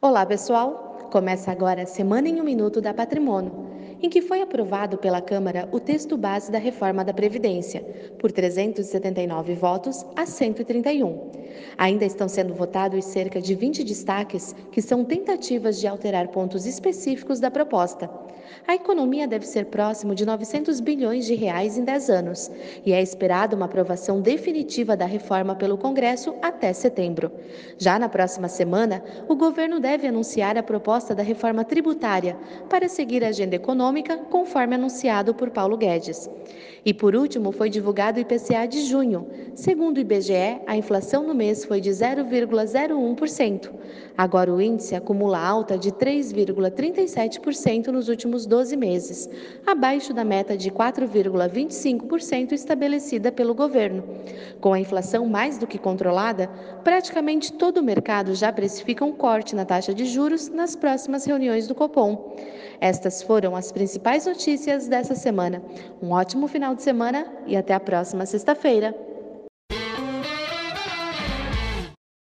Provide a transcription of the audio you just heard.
Olá, pessoal! Começa agora a Semana em um Minuto da Patrimônio, em que foi aprovado pela Câmara o texto base da reforma da Previdência, por 379 votos a 131. Ainda estão sendo votados cerca de 20 destaques, que são tentativas de alterar pontos específicos da proposta. A economia deve ser próximo de 900 bilhões de reais em 10 anos, e é esperada uma aprovação definitiva da reforma pelo Congresso até setembro. Já na próxima semana, o governo deve anunciar a proposta da reforma tributária para seguir a agenda econômica, conforme anunciado por Paulo Guedes. E por último, foi divulgado o IPCA de junho. Segundo o IBGE, a inflação no mês foi de 0,01%. Agora o índice acumula alta de 3,37% nos últimos 12 meses, abaixo da meta de 4,25% estabelecida pelo governo. Com a inflação mais do que controlada, praticamente todo o mercado já precifica um corte na taxa de juros nas próximas reuniões do Copom. Estas foram as principais notícias dessa semana. Um ótimo final de semana e até a próxima sexta-feira.